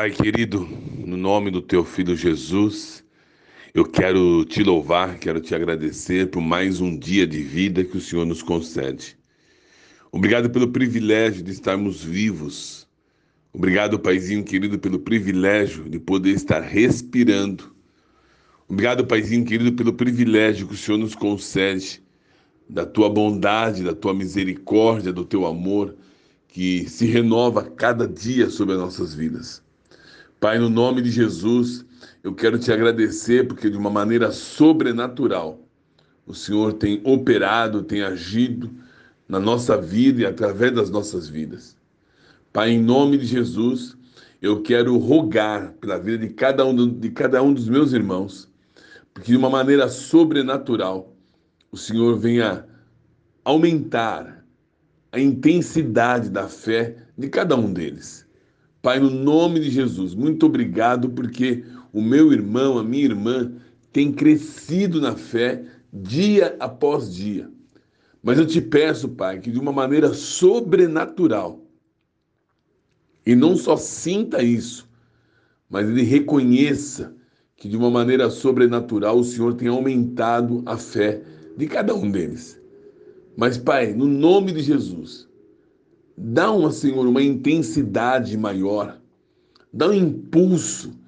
Pai querido, no nome do teu filho Jesus, eu quero te louvar, quero te agradecer por mais um dia de vida que o Senhor nos concede. Obrigado pelo privilégio de estarmos vivos. Obrigado, Paizinho querido, pelo privilégio de poder estar respirando. Obrigado, Paizinho querido, pelo privilégio que o Senhor nos concede, da tua bondade, da tua misericórdia, do teu amor, que se renova cada dia sobre as nossas vidas. Pai, no nome de Jesus, eu quero te agradecer porque de uma maneira sobrenatural o Senhor tem operado, tem agido na nossa vida e através das nossas vidas. Pai, em nome de Jesus, eu quero rogar pela vida de cada um, de cada um dos meus irmãos, porque de uma maneira sobrenatural o Senhor venha aumentar a intensidade da fé de cada um deles. Pai, no nome de Jesus, muito obrigado porque o meu irmão, a minha irmã, tem crescido na fé dia após dia. Mas eu te peço, Pai, que de uma maneira sobrenatural, e não só sinta isso, mas ele reconheça que de uma maneira sobrenatural o Senhor tem aumentado a fé de cada um deles. Mas, Pai, no nome de Jesus, Dá uma, Senhor, uma intensidade maior. Dá um impulso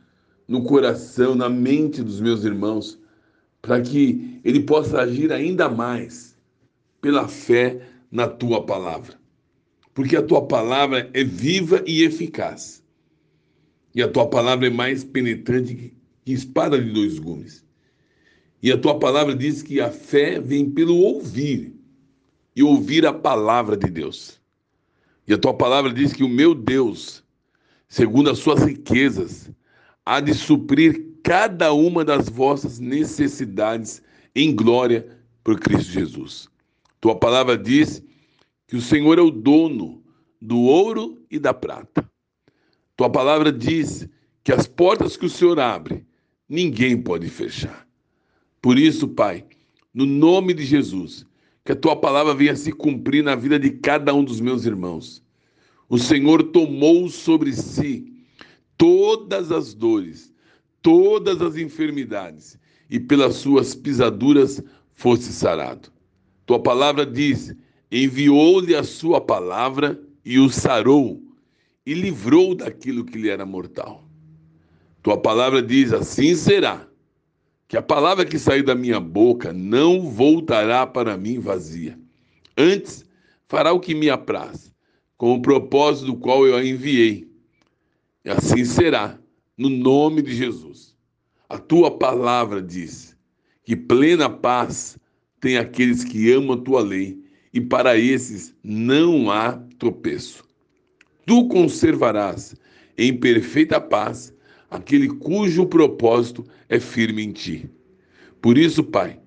no coração, na mente dos meus irmãos, para que ele possa agir ainda mais pela fé na tua palavra. Porque a tua palavra é viva e eficaz. E a tua palavra é mais penetrante que espada de dois gumes. E a tua palavra diz que a fé vem pelo ouvir e ouvir a palavra de Deus. E a tua palavra diz que o meu Deus, segundo as suas riquezas, há de suprir cada uma das vossas necessidades em glória por Cristo Jesus. Tua palavra diz que o Senhor é o dono do ouro e da prata. Tua palavra diz que as portas que o Senhor abre, ninguém pode fechar. Por isso, Pai, no nome de Jesus, que a tua palavra venha se cumprir na vida de cada um dos meus irmãos. O Senhor tomou sobre si todas as dores, todas as enfermidades, e pelas suas pisaduras fosse sarado. Tua palavra diz: enviou-lhe a sua palavra e o sarou, e livrou daquilo que lhe era mortal. Tua palavra diz: assim será que a palavra que sair da minha boca não voltará para mim vazia. Antes, fará o que me apraz, com o propósito do qual eu a enviei. E assim será, no nome de Jesus. A tua palavra diz que plena paz tem aqueles que amam a tua lei, e para esses não há tropeço. Tu conservarás em perfeita paz aquele cujo propósito é firme em ti. Por isso, Pai,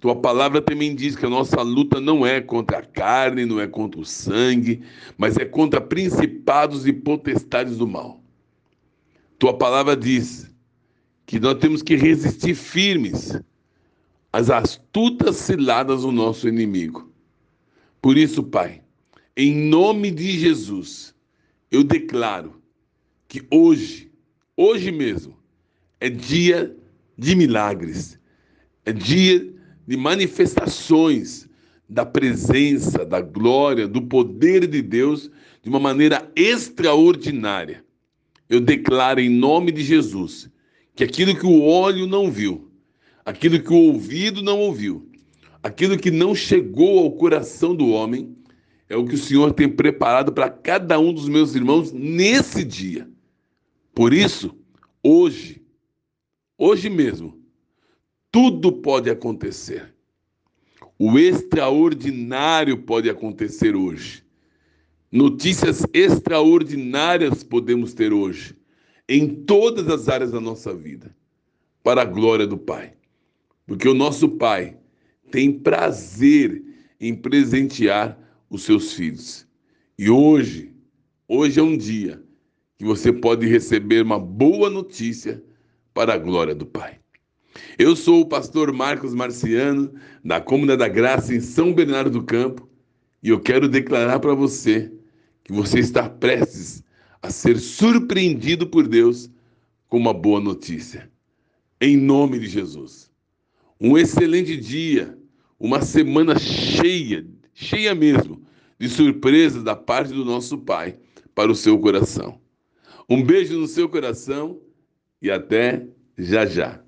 tua palavra também diz que a nossa luta não é contra a carne, não é contra o sangue, mas é contra principados e potestades do mal. Tua palavra diz que nós temos que resistir firmes às astutas ciladas do nosso inimigo. Por isso, Pai, em nome de Jesus, eu declaro que hoje Hoje mesmo é dia de milagres, é dia de manifestações da presença, da glória, do poder de Deus de uma maneira extraordinária. Eu declaro em nome de Jesus que aquilo que o olho não viu, aquilo que o ouvido não ouviu, aquilo que não chegou ao coração do homem, é o que o Senhor tem preparado para cada um dos meus irmãos nesse dia. Por isso, hoje, hoje mesmo, tudo pode acontecer. O extraordinário pode acontecer hoje. Notícias extraordinárias podemos ter hoje, em todas as áreas da nossa vida, para a glória do Pai. Porque o nosso Pai tem prazer em presentear os seus filhos. E hoje, hoje é um dia que você pode receber uma boa notícia para a glória do Pai. Eu sou o pastor Marcos Marciano, da Cômoda da Graça, em São Bernardo do Campo, e eu quero declarar para você que você está prestes a a ser surpreendido por Deus com uma boa notícia. Em nome de Jesus. Um excelente dia, uma semana cheia, cheia mesmo, de surpresas da parte do nosso Pai para o seu coração. Um beijo no seu coração e até já já.